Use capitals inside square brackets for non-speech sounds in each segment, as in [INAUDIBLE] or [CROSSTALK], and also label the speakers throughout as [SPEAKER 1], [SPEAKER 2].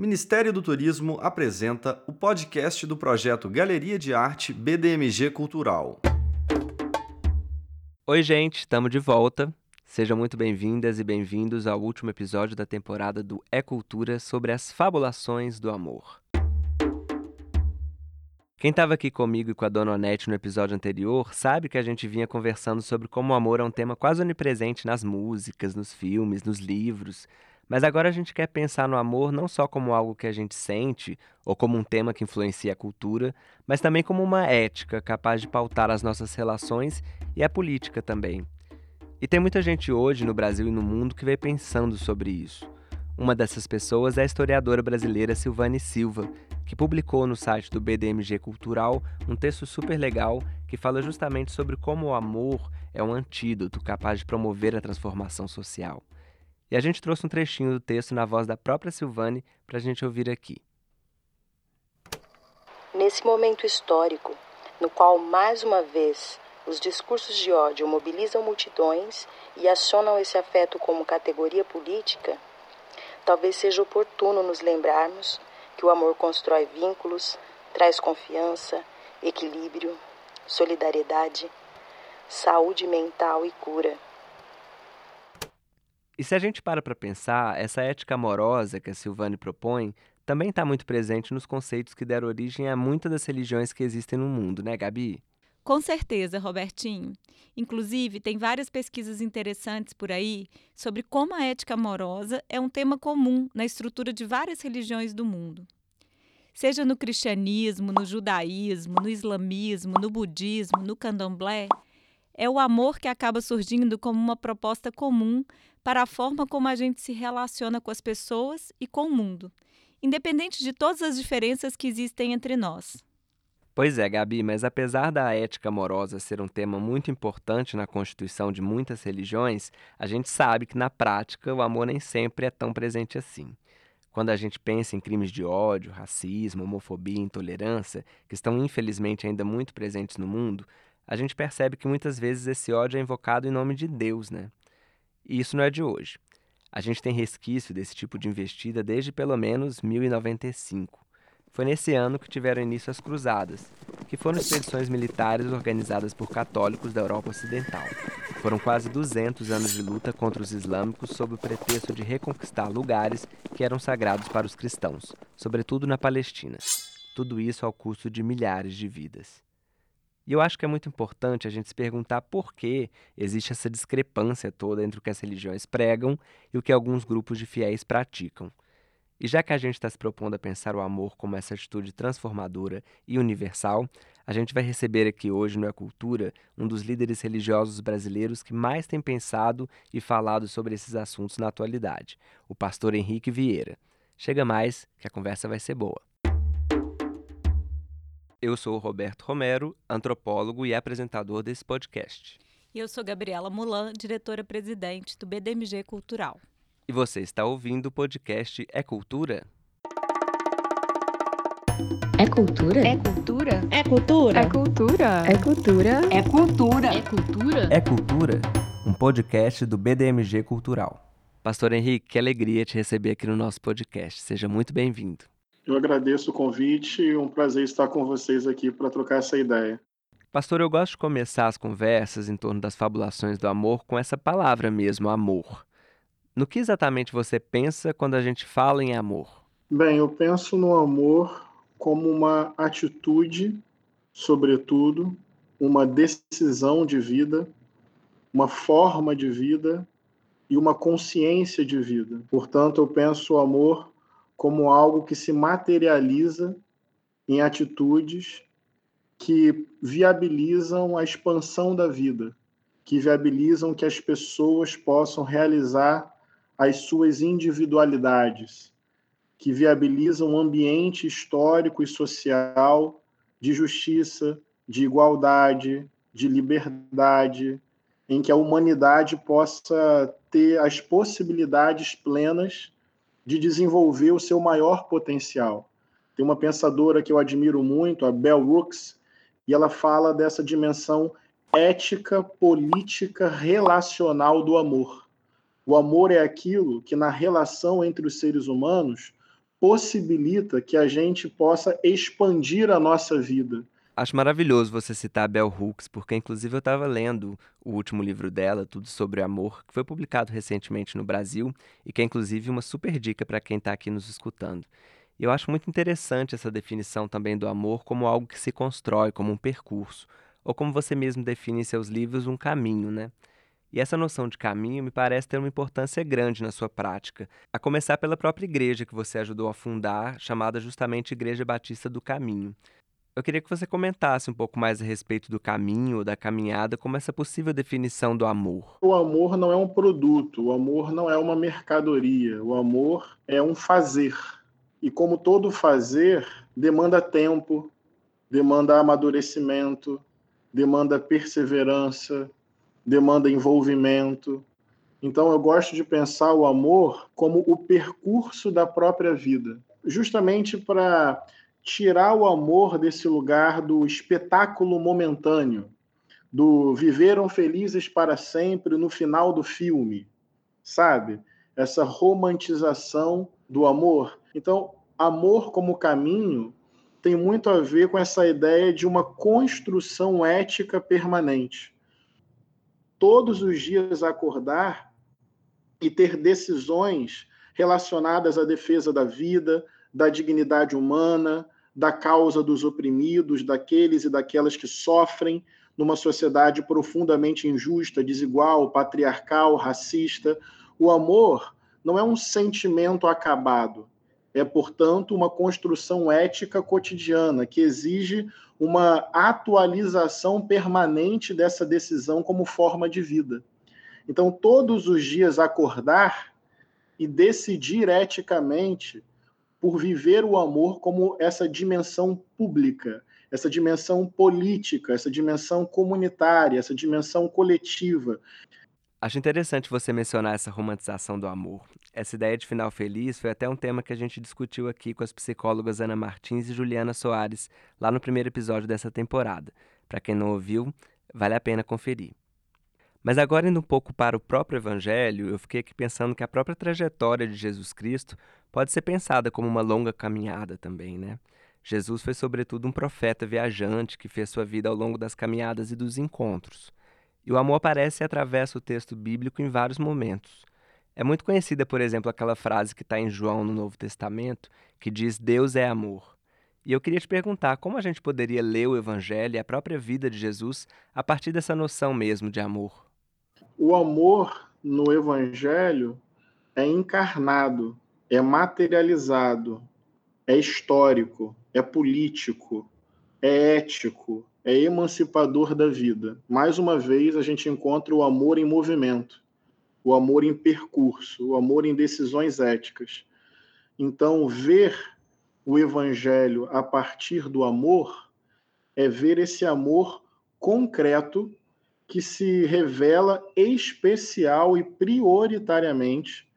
[SPEAKER 1] Ministério do Turismo apresenta o podcast do projeto Galeria de Arte BDMG Cultural.
[SPEAKER 2] Oi, gente, estamos de volta. Sejam muito bem-vindas e bem-vindos ao último episódio da temporada do É Cultura sobre as fabulações do amor. Quem estava aqui comigo e com a Dona Onete no episódio anterior sabe que a gente vinha conversando sobre como o amor é um tema quase onipresente nas músicas, nos filmes, nos livros, mas agora a gente quer pensar no amor não só como algo que a gente sente ou como um tema que influencia a cultura, mas também como uma ética capaz de pautar as nossas relações e a política também. E tem muita gente hoje no Brasil e no mundo que vem pensando sobre isso. Uma dessas pessoas é a historiadora brasileira Silvane Silva, que publicou no site do BDMG Cultural um texto super legal que fala justamente sobre como o amor é um antídoto capaz de promover a transformação social. E a gente trouxe um trechinho do texto na voz da própria Silvane para a gente ouvir aqui.
[SPEAKER 3] Nesse momento histórico, no qual mais uma vez os discursos de ódio mobilizam multidões e acionam esse afeto como categoria política, talvez seja oportuno nos lembrarmos que o amor constrói vínculos, traz confiança, equilíbrio, solidariedade, saúde mental e cura.
[SPEAKER 2] E se a gente para para pensar, essa ética amorosa que a Silvane propõe também está muito presente nos conceitos que deram origem a muitas das religiões que existem no mundo, né, Gabi?
[SPEAKER 4] Com certeza, Robertinho. Inclusive, tem várias pesquisas interessantes por aí sobre como a ética amorosa é um tema comum na estrutura de várias religiões do mundo. Seja no cristianismo, no judaísmo, no islamismo, no budismo, no candomblé, é o amor que acaba surgindo como uma proposta comum para a forma como a gente se relaciona com as pessoas e com o mundo, independente de todas as diferenças que existem entre nós.
[SPEAKER 2] Pois é, Gabi, mas apesar da ética amorosa ser um tema muito importante na constituição de muitas religiões, a gente sabe que na prática o amor nem sempre é tão presente assim. Quando a gente pensa em crimes de ódio, racismo, homofobia e intolerância, que estão infelizmente ainda muito presentes no mundo, a gente percebe que muitas vezes esse ódio é invocado em nome de Deus, né? E isso não é de hoje. A gente tem resquício desse tipo de investida desde pelo menos 1095. Foi nesse ano que tiveram início as Cruzadas, que foram expedições militares organizadas por católicos da Europa Ocidental. Foram quase 200 anos de luta contra os islâmicos sob o pretexto de reconquistar lugares que eram sagrados para os cristãos, sobretudo na Palestina. Tudo isso ao custo de milhares de vidas. E eu acho que é muito importante a gente se perguntar por que existe essa discrepância toda entre o que as religiões pregam e o que alguns grupos de fiéis praticam. E já que a gente está se propondo a pensar o amor como essa atitude transformadora e universal, a gente vai receber aqui hoje no É Cultura um dos líderes religiosos brasileiros que mais tem pensado e falado sobre esses assuntos na atualidade, o pastor Henrique Vieira. Chega mais, que a conversa vai ser boa. Eu sou o Roberto Romero, antropólogo e apresentador desse podcast.
[SPEAKER 4] E eu sou Gabriela Mulan, diretora-presidente do BDMG Cultural.
[SPEAKER 2] E você está ouvindo o podcast É Cultura?
[SPEAKER 5] É cultura?
[SPEAKER 6] É cultura?
[SPEAKER 5] É cultura?
[SPEAKER 6] É cultura?
[SPEAKER 5] É cultura?
[SPEAKER 6] É cultura?
[SPEAKER 5] É cultura?
[SPEAKER 2] É Cultura, um podcast do BDMG Cultural. Pastor Henrique, que alegria te receber aqui no nosso podcast. Seja muito bem-vindo.
[SPEAKER 7] Eu agradeço o convite e um prazer estar com vocês aqui para trocar essa ideia.
[SPEAKER 2] Pastor, eu gosto de começar as conversas em torno das fabulações do amor com essa palavra mesmo, amor. No que exatamente você pensa quando a gente fala em amor?
[SPEAKER 7] Bem, eu penso no amor como uma atitude, sobretudo, uma decisão de vida, uma forma de vida e uma consciência de vida. Portanto, eu penso o amor como algo que se materializa em atitudes que viabilizam a expansão da vida, que viabilizam que as pessoas possam realizar as suas individualidades, que viabilizam um ambiente histórico e social de justiça, de igualdade, de liberdade, em que a humanidade possa ter as possibilidades plenas de desenvolver o seu maior potencial. Tem uma pensadora que eu admiro muito, a Bell Hooks, e ela fala dessa dimensão ética, política, relacional do amor. O amor é aquilo que, na relação entre os seres humanos, possibilita que a gente possa expandir a nossa vida.
[SPEAKER 2] Acho maravilhoso você citar a Bell Hooks, porque inclusive eu estava lendo o último livro dela, Tudo sobre Amor, que foi publicado recentemente no Brasil e que é inclusive uma super dica para quem está aqui nos escutando. Eu acho muito interessante essa definição também do amor como algo que se constrói, como um percurso, ou como você mesmo define em seus livros, um caminho, né? E essa noção de caminho me parece ter uma importância grande na sua prática, a começar pela própria igreja que você ajudou a fundar, chamada justamente Igreja Batista do Caminho. Eu queria que você comentasse um pouco mais a respeito do caminho, da caminhada, como essa possível definição do amor.
[SPEAKER 7] O amor não é um produto, o amor não é uma mercadoria, o amor é um fazer. E como todo fazer, demanda tempo, demanda amadurecimento, demanda perseverança, demanda envolvimento. Então eu gosto de pensar o amor como o percurso da própria vida, justamente para tirar o amor desse lugar do espetáculo momentâneo, do viveram felizes para sempre no final do filme, sabe? Essa romantização do amor. Então, amor como caminho tem muito a ver com essa ideia de uma construção ética permanente todos os dias acordar e ter decisões relacionadas à defesa da vida, da dignidade humana, da causa dos oprimidos, daqueles e daquelas que sofrem numa sociedade profundamente injusta, desigual, patriarcal, racista. O amor não é um sentimento acabado, é, portanto, uma construção ética cotidiana que exige uma atualização permanente dessa decisão como forma de vida. Então, todos os dias acordar e decidir eticamente por viver o amor como essa dimensão pública, essa dimensão política, essa dimensão comunitária, essa dimensão coletiva.
[SPEAKER 2] Acho interessante você mencionar essa romantização do amor. Essa ideia de final feliz foi até um tema que a gente discutiu aqui com as psicólogas Ana Martins e Juliana Soares, lá no primeiro episódio dessa temporada. Para quem não ouviu, vale a pena conferir. Mas agora, indo um pouco para o próprio Evangelho, eu fiquei aqui pensando que a própria trajetória de Jesus Cristo pode ser pensada como uma longa caminhada também, né? Jesus foi, sobretudo, um profeta viajante que fez sua vida ao longo das caminhadas e dos encontros. E o amor aparece e atravessa o texto bíblico em vários momentos. É muito conhecida, por exemplo, aquela frase que está em João no Novo Testamento, que diz: Deus é amor. E eu queria te perguntar como a gente poderia ler o Evangelho e a própria vida de Jesus a partir dessa noção mesmo de amor.
[SPEAKER 7] O amor no Evangelho é encarnado, é materializado, é histórico, é político, é ético, é emancipador da vida. Mais uma vez, a gente encontra o amor em movimento, o amor em percurso, o amor em decisões éticas. Então, ver o evangelho a partir do amor é ver esse amor concreto que se revela especial e prioritariamente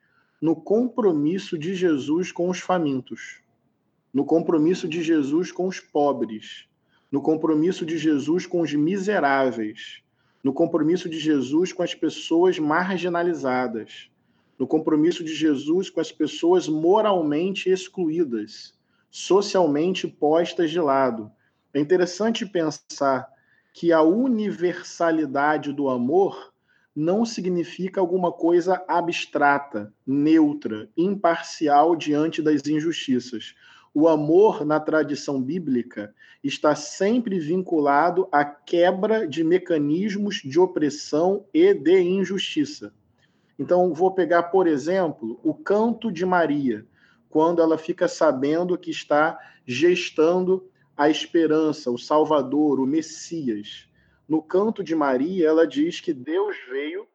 [SPEAKER 7] no compromisso de Jesus com os famintos, no compromisso de Jesus com os pobres, no compromisso de Jesus com os miseráveis, no compromisso de Jesus com as pessoas marginalizadas, no compromisso de Jesus com as pessoas moralmente excluídas, socialmente postas de lado. É interessante pensar que a universalidade do amor não significa alguma coisa abstrata, neutra, imparcial diante das injustiças o amor na tradição bíblica está sempre vinculado à quebra de mecanismos de opressão e de injustiça. Então, vou pegar, por exemplo, o canto de Maria, quando ela fica sabendo que está gestando a esperança, o Salvador, o Messias. No canto de Maria, ela diz que Deus veio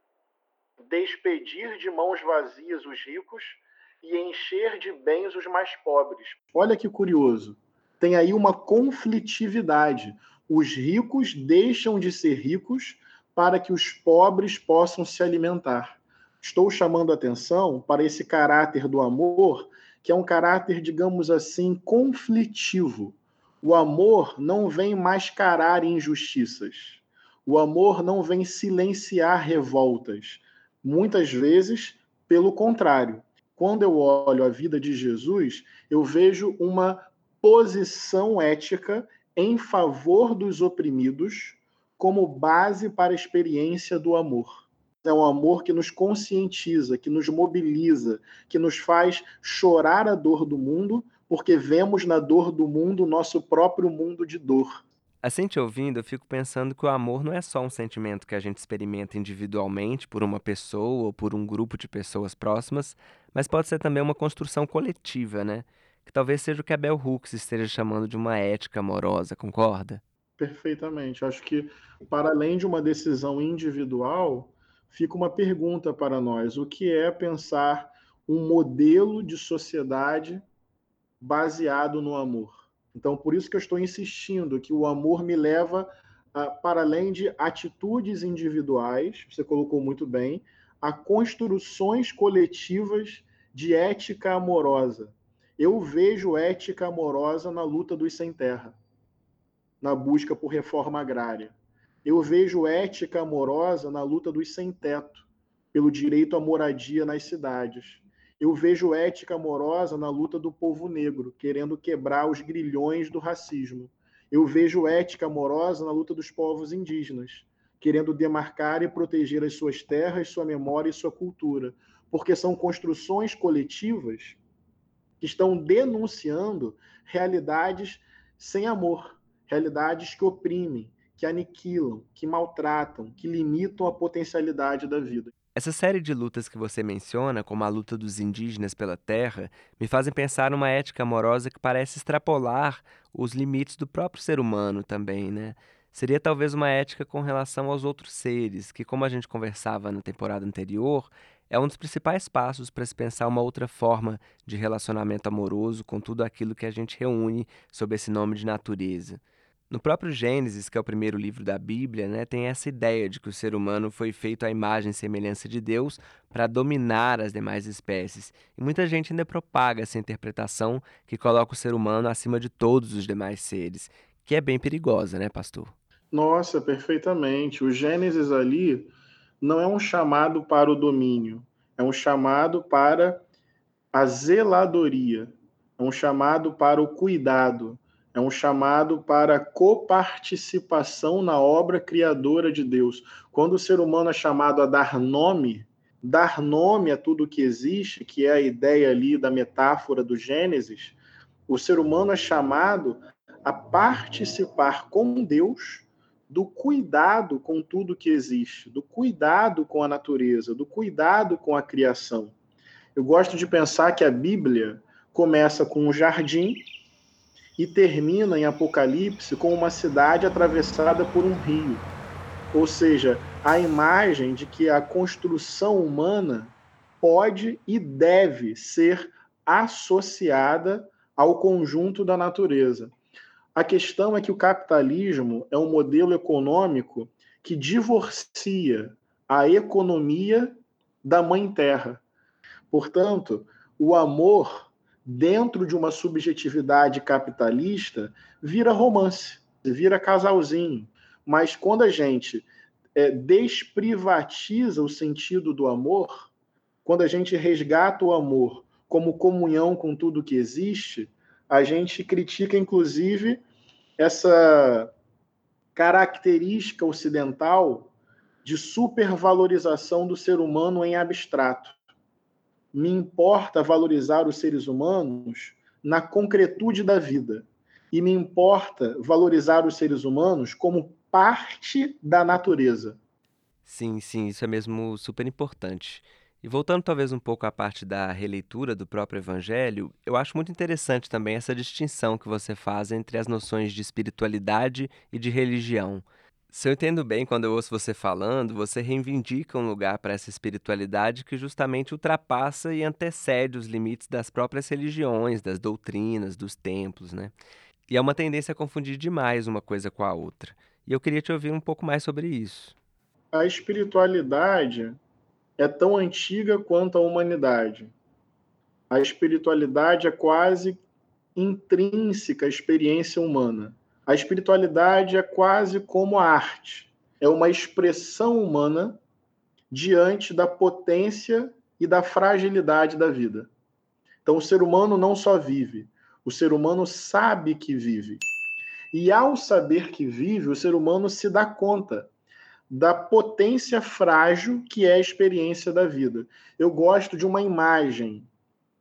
[SPEAKER 7] despedir de mãos vazias os ricos e encher de bens os mais pobres. Olha que curioso. Tem aí uma conflitividade. Os ricos deixam de ser ricos para que os pobres possam se alimentar. Estou chamando atenção para esse caráter do amor, que é um caráter, digamos assim, conflitivo. O amor não vem mascarar injustiças. O amor não vem silenciar revoltas. Muitas vezes, pelo contrário, quando eu olho a vida de Jesus, eu vejo uma posição ética em favor dos oprimidos como base para a experiência do amor. É um amor que nos conscientiza, que nos mobiliza, que nos faz chorar a dor do mundo, porque vemos na dor do mundo o nosso próprio mundo de dor.
[SPEAKER 2] Assim te ouvindo, eu fico pensando que o amor não é só um sentimento que a gente experimenta individualmente por uma pessoa ou por um grupo de pessoas próximas, mas pode ser também uma construção coletiva, né? Que talvez seja o que a Bell Hooks esteja chamando de uma ética amorosa, concorda?
[SPEAKER 7] Perfeitamente. Acho que, para além de uma decisão individual, fica uma pergunta para nós: o que é pensar um modelo de sociedade baseado no amor? Então, por isso que eu estou insistindo que o amor me leva, a, para além de atitudes individuais, você colocou muito bem, a construções coletivas de ética amorosa. Eu vejo ética amorosa na luta dos sem terra, na busca por reforma agrária. Eu vejo ética amorosa na luta dos sem teto, pelo direito à moradia nas cidades. Eu vejo ética amorosa na luta do povo negro, querendo quebrar os grilhões do racismo. Eu vejo ética amorosa na luta dos povos indígenas, querendo demarcar e proteger as suas terras, sua memória e sua cultura, porque são construções coletivas que estão denunciando realidades sem amor, realidades que oprimem, que aniquilam, que maltratam, que limitam a potencialidade da vida.
[SPEAKER 2] Essa série de lutas que você menciona, como a luta dos indígenas pela terra, me fazem pensar numa ética amorosa que parece extrapolar os limites do próprio ser humano também, né? Seria talvez uma ética com relação aos outros seres, que, como a gente conversava na temporada anterior, é um dos principais passos para se pensar uma outra forma de relacionamento amoroso com tudo aquilo que a gente reúne sob esse nome de natureza. No próprio Gênesis, que é o primeiro livro da Bíblia, né, tem essa ideia de que o ser humano foi feito à imagem e semelhança de Deus para dominar as demais espécies. E muita gente ainda propaga essa interpretação que coloca o ser humano acima de todos os demais seres, que é bem perigosa, né, pastor?
[SPEAKER 7] Nossa, perfeitamente. O Gênesis ali não é um chamado para o domínio, é um chamado para a zeladoria, é um chamado para o cuidado é um chamado para coparticipação na obra criadora de Deus. Quando o ser humano é chamado a dar nome, dar nome a tudo que existe, que é a ideia ali da metáfora do Gênesis, o ser humano é chamado a participar com Deus do cuidado com tudo que existe, do cuidado com a natureza, do cuidado com a criação. Eu gosto de pensar que a Bíblia começa com um jardim e termina em Apocalipse com uma cidade atravessada por um rio. Ou seja, a imagem de que a construção humana pode e deve ser associada ao conjunto da natureza. A questão é que o capitalismo é um modelo econômico que divorcia a economia da mãe terra. Portanto, o amor dentro de uma subjetividade capitalista, vira romance, vira casalzinho. Mas quando a gente é, desprivatiza o sentido do amor, quando a gente resgata o amor como comunhão com tudo que existe, a gente critica, inclusive, essa característica ocidental de supervalorização do ser humano em abstrato me importa valorizar os seres humanos na concretude da vida. E me importa valorizar os seres humanos como parte da natureza.
[SPEAKER 2] Sim, sim, isso é mesmo super importante. E voltando talvez um pouco à parte da releitura do próprio Evangelho, eu acho muito interessante também essa distinção que você faz entre as noções de espiritualidade e de religião. Se eu entendo bem quando eu ouço você falando, você reivindica um lugar para essa espiritualidade que justamente ultrapassa e antecede os limites das próprias religiões, das doutrinas, dos templos, né? E é uma tendência a confundir demais uma coisa com a outra. E eu queria te ouvir um pouco mais sobre isso.
[SPEAKER 7] A espiritualidade é tão antiga quanto a humanidade. A espiritualidade é quase intrínseca à experiência humana. A espiritualidade é quase como a arte, é uma expressão humana diante da potência e da fragilidade da vida. Então, o ser humano não só vive, o ser humano sabe que vive. E ao saber que vive, o ser humano se dá conta da potência frágil que é a experiência da vida. Eu gosto de uma imagem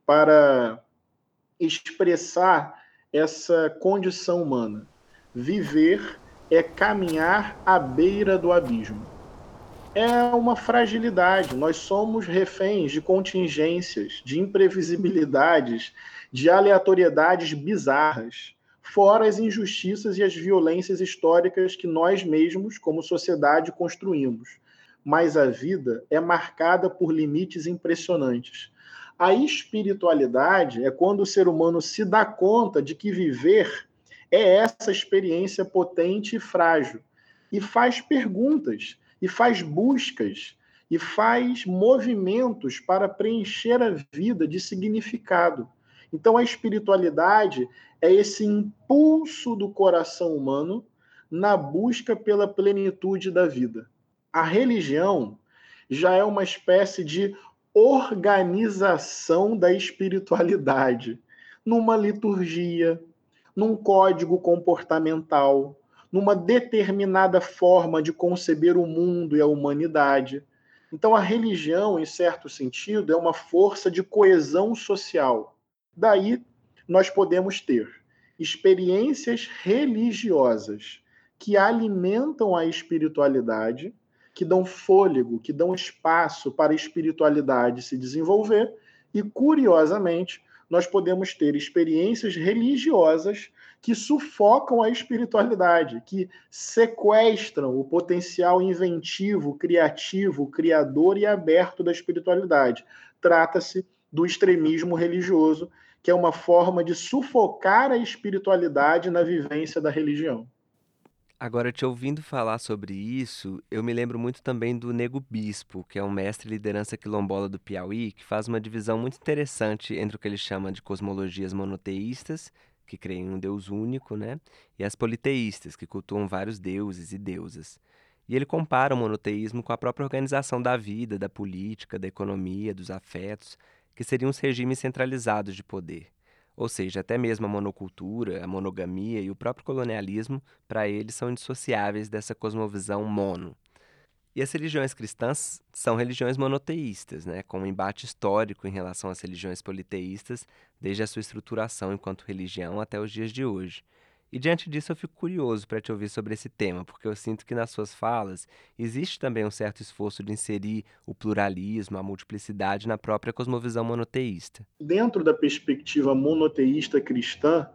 [SPEAKER 7] para expressar essa condição humana. Viver é caminhar à beira do abismo. É uma fragilidade. Nós somos reféns de contingências, de imprevisibilidades, de aleatoriedades bizarras, fora as injustiças e as violências históricas que nós mesmos, como sociedade, construímos. Mas a vida é marcada por limites impressionantes. A espiritualidade é quando o ser humano se dá conta de que viver é essa experiência potente e frágil e faz perguntas e faz buscas e faz movimentos para preencher a vida de significado. Então a espiritualidade é esse impulso do coração humano na busca pela plenitude da vida. A religião já é uma espécie de organização da espiritualidade, numa liturgia, num código comportamental, numa determinada forma de conceber o mundo e a humanidade. Então, a religião, em certo sentido, é uma força de coesão social. Daí, nós podemos ter experiências religiosas que alimentam a espiritualidade que dão fôlego, que dão espaço para a espiritualidade se desenvolver, e curiosamente, nós podemos ter experiências religiosas que sufocam a espiritualidade, que sequestram o potencial inventivo, criativo, criador e aberto da espiritualidade. Trata-se do extremismo religioso, que é uma forma de sufocar a espiritualidade na vivência da religião.
[SPEAKER 2] Agora, te ouvindo falar sobre isso, eu me lembro muito também do Nego Bispo, que é um mestre liderança quilombola do Piauí, que faz uma divisão muito interessante entre o que ele chama de cosmologias monoteístas, que creem em um Deus único, né? E as politeístas, que cultuam vários deuses e deusas. E ele compara o monoteísmo com a própria organização da vida, da política, da economia, dos afetos, que seriam os regimes centralizados de poder. Ou seja, até mesmo a monocultura, a monogamia e o próprio colonialismo, para eles, são indissociáveis dessa cosmovisão mono. E as religiões cristãs são religiões monoteístas, né, com um embate histórico em relação às religiões politeístas, desde a sua estruturação enquanto religião até os dias de hoje. E diante disso eu fico curioso para te ouvir sobre esse tema, porque eu sinto que nas suas falas existe também um certo esforço de inserir o pluralismo, a multiplicidade na própria cosmovisão monoteísta.
[SPEAKER 7] Dentro da perspectiva monoteísta cristã,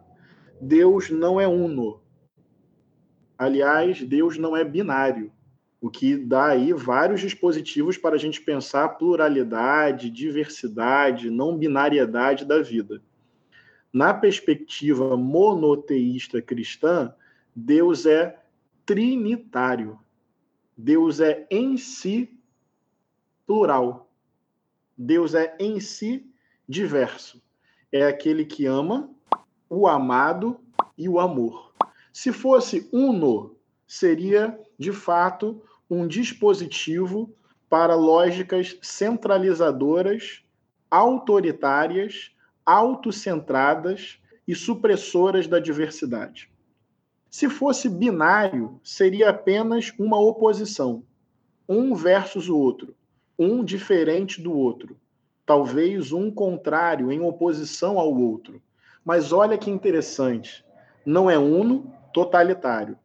[SPEAKER 7] Deus não é uno. Aliás, Deus não é binário, o que dá aí vários dispositivos para a gente pensar pluralidade, diversidade, não binariedade da vida. Na perspectiva monoteísta cristã, Deus é trinitário. Deus é em si plural. Deus é em si diverso. É aquele que ama, o amado e o amor. Se fosse uno, seria de fato um dispositivo para lógicas centralizadoras, autoritárias autocentradas e supressoras da diversidade. Se fosse binário, seria apenas uma oposição, um versus o outro, um diferente do outro, talvez um contrário em oposição ao outro. Mas olha que interessante, não é uno totalitário,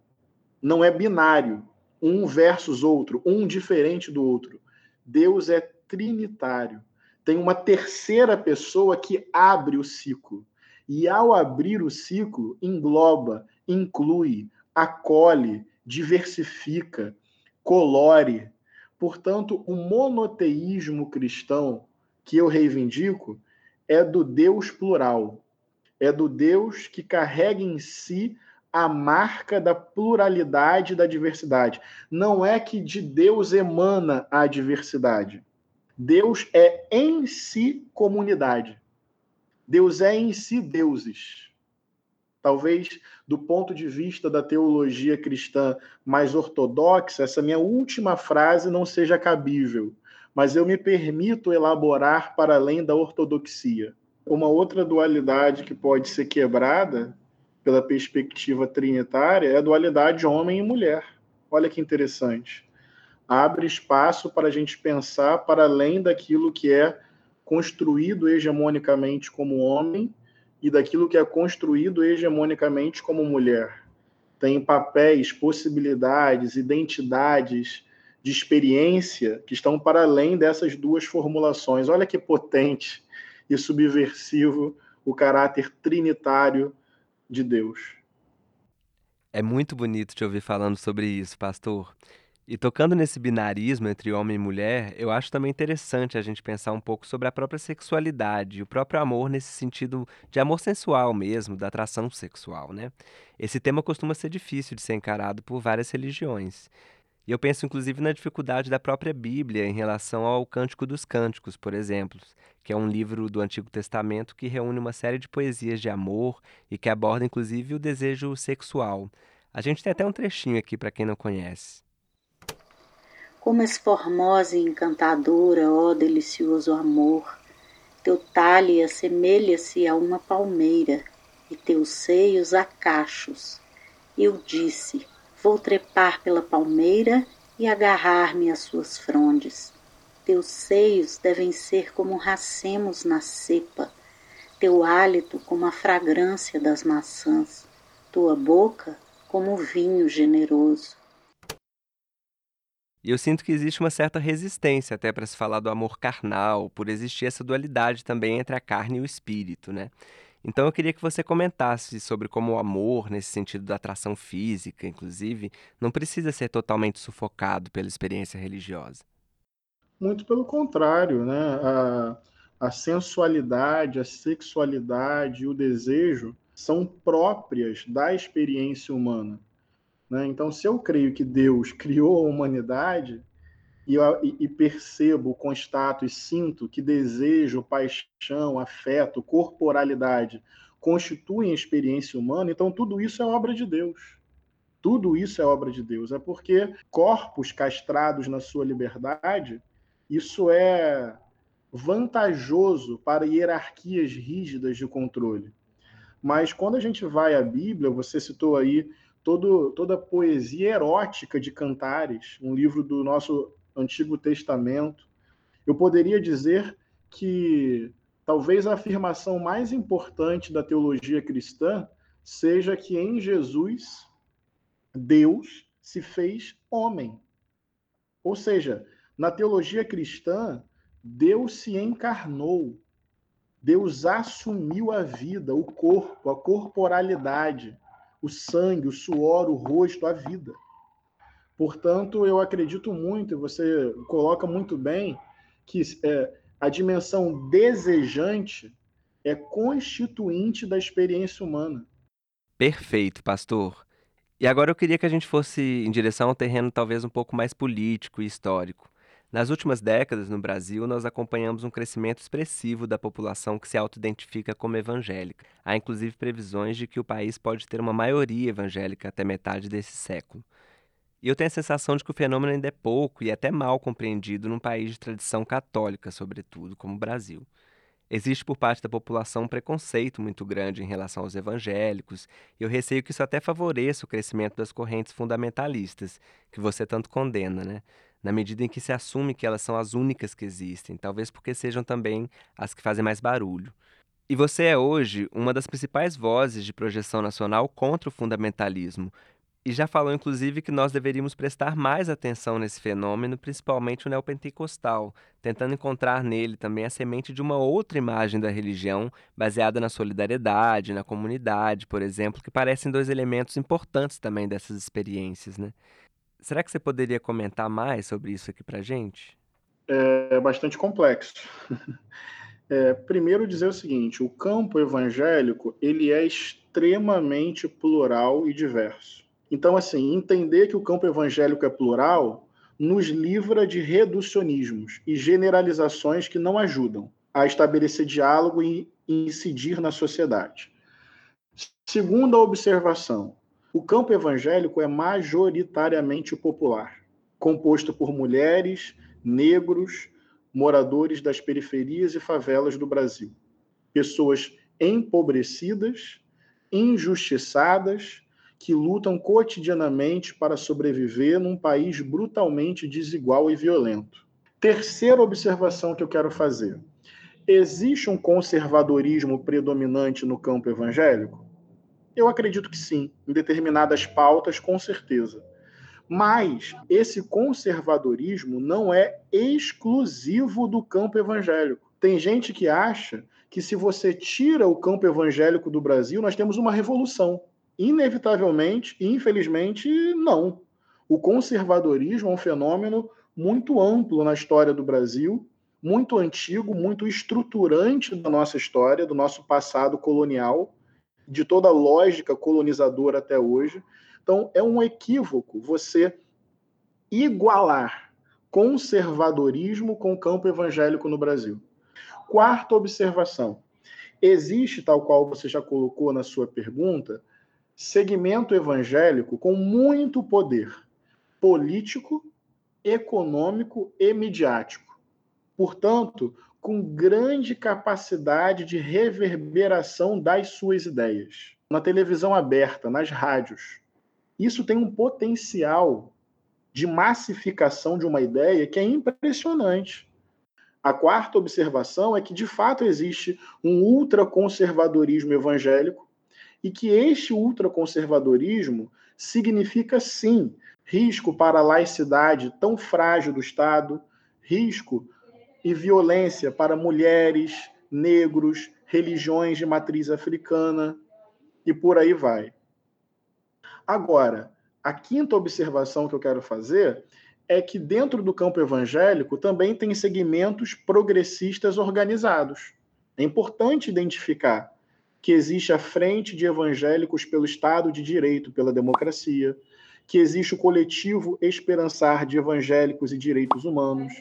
[SPEAKER 7] não é binário, um versus outro, um diferente do outro. Deus é trinitário tem uma terceira pessoa que abre o ciclo. E ao abrir o ciclo, engloba, inclui, acolhe, diversifica, colore. Portanto, o monoteísmo cristão que eu reivindico é do Deus plural, é do Deus que carrega em si a marca da pluralidade da diversidade. Não é que de Deus emana a diversidade. Deus é em si comunidade. Deus é em si deuses. Talvez do ponto de vista da teologia cristã mais ortodoxa, essa minha última frase não seja cabível, mas eu me permito elaborar para além da ortodoxia. Uma outra dualidade que pode ser quebrada pela perspectiva trinitária é a dualidade homem e mulher. Olha que interessante. Abre espaço para a gente pensar para além daquilo que é construído hegemonicamente como homem e daquilo que é construído hegemonicamente como mulher. Tem papéis, possibilidades, identidades de experiência que estão para além dessas duas formulações. Olha que potente e subversivo o caráter trinitário de Deus.
[SPEAKER 2] É muito bonito te ouvir falando sobre isso, pastor. E tocando nesse binarismo entre homem e mulher, eu acho também interessante a gente pensar um pouco sobre a própria sexualidade, o próprio amor nesse sentido de amor sensual mesmo, da atração sexual, né? Esse tema costuma ser difícil de ser encarado por várias religiões. E eu penso inclusive na dificuldade da própria Bíblia em relação ao Cântico dos Cânticos, por exemplo, que é um livro do Antigo Testamento que reúne uma série de poesias de amor e que aborda inclusive o desejo sexual. A gente tem até um trechinho aqui para quem não conhece.
[SPEAKER 8] Como és formosa e encantadora, ó delicioso amor, teu talhe assemelha-se a uma palmeira e teus seios a cachos. Eu disse: Vou trepar pela palmeira e agarrar-me às suas frondes. Teus seios devem ser como racemos na cepa, teu hálito como a fragrância das maçãs, tua boca como o vinho generoso.
[SPEAKER 2] E eu sinto que existe uma certa resistência até para se falar do amor carnal, por existir essa dualidade também entre a carne e o espírito, né? Então eu queria que você comentasse sobre como o amor, nesse sentido da atração física, inclusive, não precisa ser totalmente sufocado pela experiência religiosa.
[SPEAKER 7] Muito pelo contrário, né? A, a sensualidade, a sexualidade e o desejo são próprias da experiência humana. Né? Então, se eu creio que Deus criou a humanidade, e, eu, e, percebo, constato e sinto que desejo, paixão, afeto, corporalidade constituem experiência humana, então tudo isso é obra de Deus. Tudo isso é obra de Deus. É porque corpos castrados na sua liberdade, isso é vantajoso para hierarquias rígidas de controle. Mas quando a gente vai à Bíblia, você citou aí todo, toda a poesia erótica de Cantares, um livro do nosso Antigo Testamento, eu poderia dizer que talvez a afirmação mais importante da teologia cristã seja que em Jesus Deus se fez homem. Ou seja, na teologia cristã, Deus se encarnou. Deus assumiu a vida, o corpo, a corporalidade, o sangue, o suor, o rosto, a vida. Portanto, eu acredito muito, você coloca muito bem, que é, a dimensão desejante é constituinte da experiência humana.
[SPEAKER 2] Perfeito, pastor. E agora eu queria que a gente fosse em direção a um terreno talvez um pouco mais político e histórico. Nas últimas décadas, no Brasil, nós acompanhamos um crescimento expressivo da população que se autoidentifica como evangélica. Há inclusive previsões de que o país pode ter uma maioria evangélica até metade desse século. E eu tenho a sensação de que o fenômeno ainda é pouco e até mal compreendido num país de tradição católica, sobretudo, como o Brasil. Existe por parte da população um preconceito muito grande em relação aos evangélicos, e eu receio que isso até favoreça o crescimento das correntes fundamentalistas, que você tanto condena, né? Na medida em que se assume que elas são as únicas que existem, talvez porque sejam também as que fazem mais barulho. E você é hoje uma das principais vozes de projeção nacional contra o fundamentalismo, e já falou, inclusive, que nós deveríamos prestar mais atenção nesse fenômeno, principalmente o neopentecostal, tentando encontrar nele também a semente de uma outra imagem da religião, baseada na solidariedade, na comunidade, por exemplo, que parecem dois elementos importantes também dessas experiências. Né? Será que você poderia comentar mais sobre isso aqui para gente?
[SPEAKER 7] É bastante complexo. [LAUGHS] É, primeiro dizer o seguinte: o campo evangélico ele é extremamente plural e diverso. Então, assim, entender que o campo evangélico é plural nos livra de reducionismos e generalizações que não ajudam a estabelecer diálogo e incidir na sociedade. Segunda observação, o campo evangélico é majoritariamente popular, composto por mulheres, negros, moradores das periferias e favelas do Brasil. Pessoas empobrecidas, injustiçadas, que lutam cotidianamente para sobreviver num país brutalmente desigual e violento. Terceira observação que eu quero fazer: existe um conservadorismo predominante no campo evangélico? Eu acredito que sim, em determinadas pautas, com certeza. Mas esse conservadorismo não é exclusivo do campo evangélico. Tem gente que acha que se você tira o campo evangélico do Brasil, nós temos uma revolução. Inevitavelmente e infelizmente, não. O conservadorismo é um fenômeno muito amplo na história do Brasil, muito antigo, muito estruturante da nossa história, do nosso passado colonial, de toda a lógica colonizadora até hoje. Então, é um equívoco você igualar conservadorismo com o campo evangélico no Brasil. Quarta observação: existe, tal qual você já colocou na sua pergunta, segmento evangélico com muito poder político, econômico e midiático. Portanto, com grande capacidade de reverberação das suas ideias. Na televisão aberta, nas rádios. Isso tem um potencial de massificação de uma ideia que é impressionante. A quarta observação é que, de fato, existe um ultraconservadorismo evangélico e que este ultraconservadorismo significa, sim, risco para a laicidade tão frágil do Estado, risco e violência para mulheres, negros, religiões de matriz africana e por aí vai. Agora, a quinta observação que eu quero fazer é que dentro do campo evangélico também tem segmentos progressistas organizados. É importante identificar que existe a Frente de Evangélicos pelo Estado de Direito, pela Democracia, que existe o coletivo Esperançar de Evangélicos e Direitos Humanos,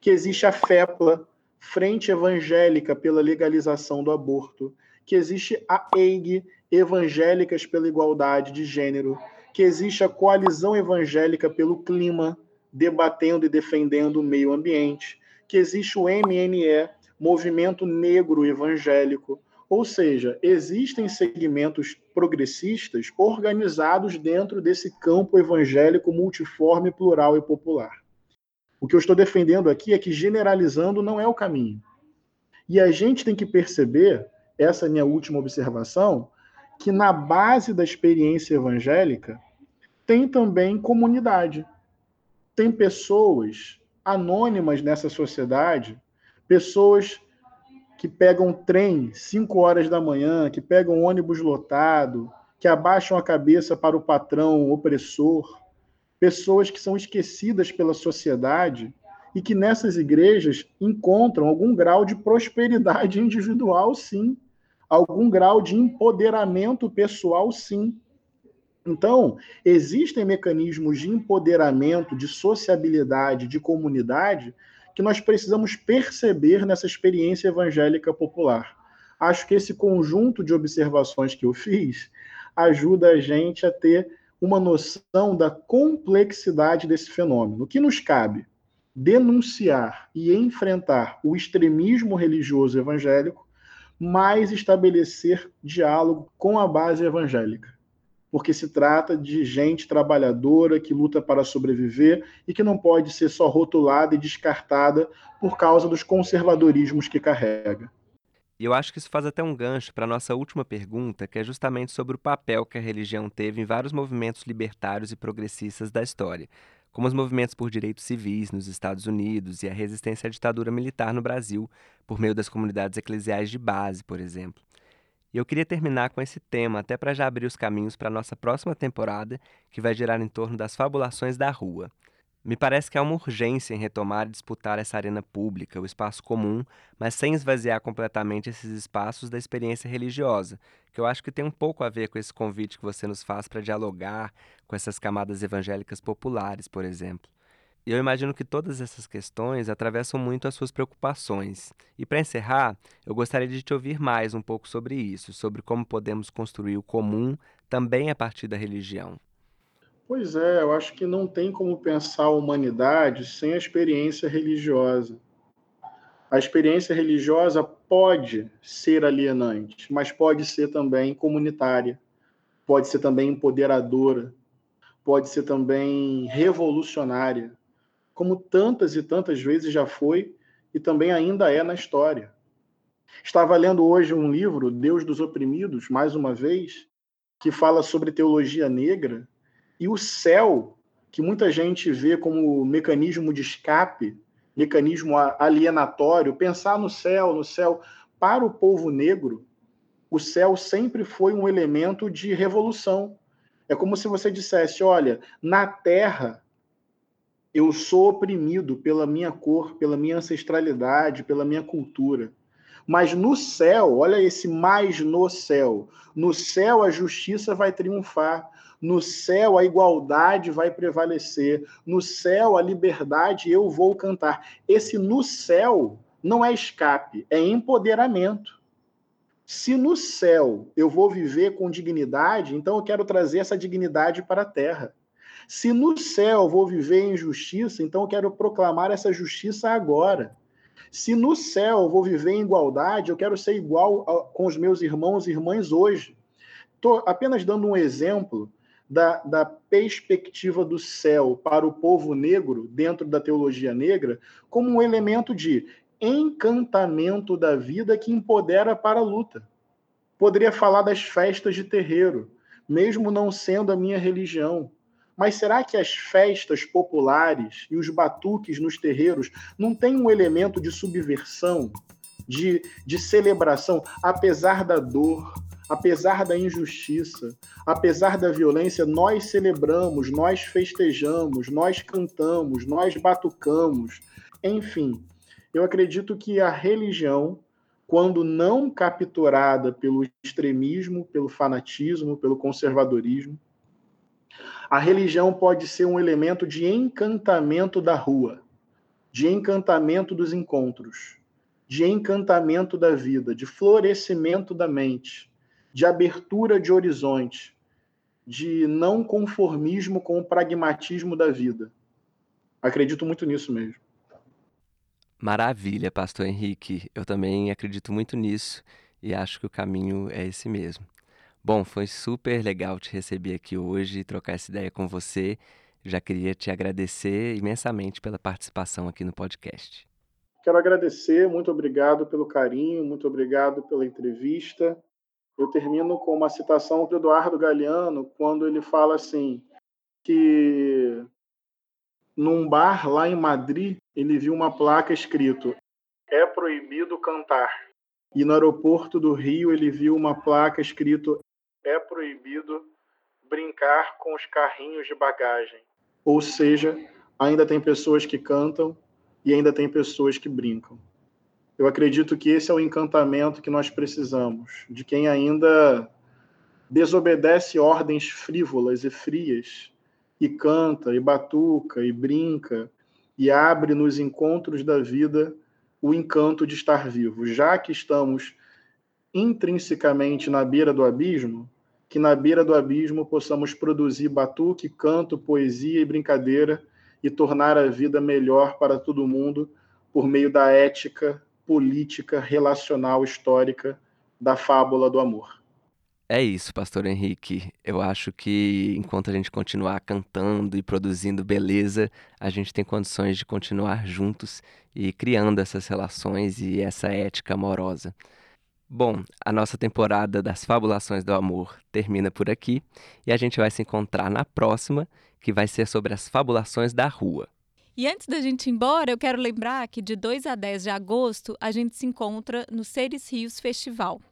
[SPEAKER 7] que existe a FEPLA, Frente Evangélica pela Legalização do Aborto, que existe a EIG, Evangélicas pela Igualdade de Gênero, que existe a Coalizão Evangélica pelo Clima, debatendo e defendendo o meio ambiente, que existe o MNE, Movimento Negro Evangélico, ou seja, existem segmentos progressistas organizados dentro desse campo evangélico multiforme, plural e popular. O que eu estou defendendo aqui é que generalizando não é o caminho. E a gente tem que perceber, essa é minha última observação, que na base da experiência evangélica tem também comunidade. Tem pessoas anônimas nessa sociedade, pessoas que pegam trem 5 horas da manhã, que pegam ônibus lotado, que abaixam a cabeça para o patrão opressor, pessoas que são esquecidas pela sociedade e que nessas igrejas encontram algum grau de prosperidade [LAUGHS] individual, sim, algum grau de empoderamento pessoal, sim. Então, existem mecanismos de empoderamento, de sociabilidade, de comunidade que nós precisamos perceber nessa experiência evangélica popular. Acho que esse conjunto de observações que eu fiz ajuda a gente a ter uma noção da complexidade desse fenômeno. O que nos cabe? Denunciar e enfrentar o extremismo religioso evangélico, mas estabelecer diálogo com a base evangélica porque se trata de gente trabalhadora que luta para sobreviver e que não pode ser só rotulada e descartada por causa dos conservadorismos que carrega.
[SPEAKER 2] E eu acho que isso faz até um gancho para a nossa última pergunta, que é justamente sobre o papel que a religião teve em vários movimentos libertários e progressistas da história, como os movimentos por direitos civis nos Estados Unidos e a resistência à ditadura militar no Brasil, por meio das comunidades eclesiais de base, por exemplo. E eu queria terminar com esse tema, até para já abrir os caminhos para a nossa próxima temporada, que vai girar em torno das fabulações da rua. Me parece que há uma urgência em retomar e disputar essa arena pública, o espaço comum, mas sem esvaziar completamente esses espaços da experiência religiosa, que eu acho que tem um pouco a ver com esse convite que você nos faz para dialogar com essas camadas evangélicas populares, por exemplo. E eu imagino que todas essas questões atravessam muito as suas preocupações. E para encerrar, eu gostaria de te ouvir mais um pouco sobre isso, sobre como podemos construir o comum também a partir da religião.
[SPEAKER 7] Pois é, eu acho que não tem como pensar a humanidade sem a experiência religiosa. A experiência religiosa pode ser alienante, mas pode ser também comunitária, pode ser também empoderadora, pode ser também revolucionária, como tantas e tantas vezes já foi e também ainda é na história. Estava lendo hoje um livro, Deus dos Oprimidos, mais uma vez, que fala sobre teologia negra e o céu, que muita gente vê como mecanismo de escape mecanismo alienatório, pensar no céu, no céu, para o povo negro, o céu sempre foi um elemento de revolução. É como se você dissesse: olha, na terra eu sou oprimido pela minha cor, pela minha ancestralidade, pela minha cultura. Mas no céu, olha esse mais no céu. No céu a justiça vai triunfar. No céu a igualdade vai prevalecer, no céu a liberdade eu vou cantar. Esse no céu não é escape, é empoderamento. Se no céu eu vou viver com dignidade, então eu quero trazer essa dignidade para a terra. Se no céu eu vou viver em justiça, então eu quero proclamar essa justiça agora. Se no céu eu vou viver em igualdade, eu quero ser igual com os meus irmãos e irmãs hoje. Estou apenas dando um exemplo da, da perspectiva do céu para o povo negro, dentro da teologia negra, como um elemento de encantamento da vida que empodera para a luta. Poderia falar das festas de terreiro, mesmo não sendo a minha religião. Mas será que as festas populares e os batuques nos terreiros não têm um elemento de subversão, de, de celebração, apesar da dor, apesar da injustiça, apesar da violência, nós celebramos, nós festejamos, nós cantamos, nós batucamos. Enfim, eu acredito que a religião, quando não capturada pelo extremismo, pelo fanatismo, pelo conservadorismo, a religião pode ser um elemento de encantamento da rua, de encantamento dos encontros, de encantamento da vida, de florescimento da mente, de abertura de horizonte, de não conformismo com o pragmatismo da vida. Acredito muito nisso mesmo.
[SPEAKER 2] Maravilha, Pastor Henrique. Eu também acredito muito nisso e acho que o caminho é esse mesmo. Bom, foi super legal te receber aqui hoje e trocar essa ideia com você. Já queria te agradecer imensamente pela participação aqui no podcast.
[SPEAKER 7] Quero agradecer, muito obrigado pelo carinho, muito obrigado pela entrevista eu termino com uma citação do Eduardo Galeano, quando ele fala assim, que num bar lá em Madrid, ele viu uma placa escrito é proibido cantar. E no aeroporto do Rio, ele viu uma placa escrito é proibido brincar com os carrinhos de bagagem. Ou seja, ainda tem pessoas que cantam e ainda tem pessoas que brincam. Eu acredito que esse é o encantamento que nós precisamos, de quem ainda desobedece ordens frívolas e frias, e canta, e batuca, e brinca, e abre nos encontros da vida o encanto de estar vivo. Já que estamos intrinsecamente na beira do abismo, que na beira do abismo possamos produzir batuque, canto, poesia e brincadeira e tornar a vida melhor para todo mundo por meio da ética política relacional histórica da fábula do amor.
[SPEAKER 2] É isso, pastor Henrique. Eu acho que enquanto a gente continuar cantando e produzindo beleza, a gente tem condições de continuar juntos e criando essas relações e essa ética amorosa. Bom, a nossa temporada das Fabulações do Amor termina por aqui e a gente vai se encontrar na próxima, que vai ser sobre as fabulações da rua.
[SPEAKER 4] E antes da gente ir embora, eu quero lembrar que de 2 a 10 de agosto a gente se encontra no Seres Rios Festival.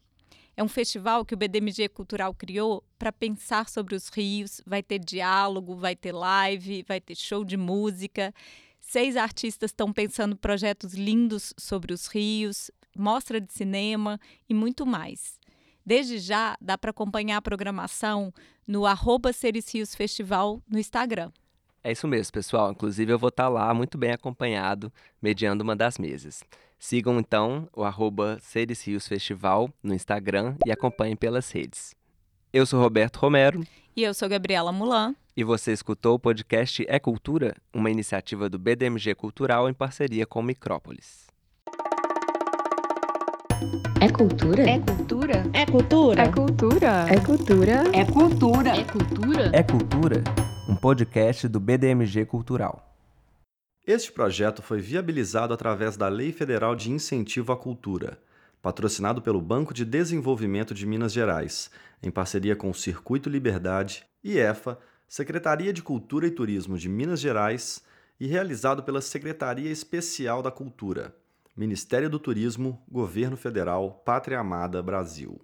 [SPEAKER 4] É um festival que o BDMG Cultural criou para pensar sobre os rios. Vai ter diálogo, vai ter live, vai ter show de música. Seis artistas estão pensando projetos lindos sobre os rios, mostra de cinema e muito mais. Desde já, dá para acompanhar a programação no arroba Seres Rios Festival no Instagram.
[SPEAKER 2] É isso mesmo, pessoal. Inclusive, eu vou estar tá lá muito bem acompanhado, mediando uma das mesas. Sigam então o arroba Seres Rios Festival no Instagram e acompanhem pelas redes. Eu sou Roberto Romero.
[SPEAKER 4] E eu sou Gabriela Mulan.
[SPEAKER 2] E você escutou o podcast É Cultura, uma iniciativa do BDMG Cultural em parceria com Micrópolis.
[SPEAKER 5] É cultura?
[SPEAKER 6] É cultura?
[SPEAKER 9] É cultura?
[SPEAKER 6] É cultura?
[SPEAKER 5] É cultura?
[SPEAKER 9] É cultura?
[SPEAKER 6] É cultura?
[SPEAKER 2] É Cultura, um podcast do BDMG Cultural.
[SPEAKER 1] Este projeto foi viabilizado através da Lei Federal de Incentivo à Cultura, patrocinado pelo Banco de Desenvolvimento de Minas Gerais, em parceria com o Circuito Liberdade, IEFA, Secretaria de Cultura e Turismo de Minas Gerais e realizado pela Secretaria Especial da Cultura, Ministério do Turismo, Governo Federal, Pátria Amada, Brasil.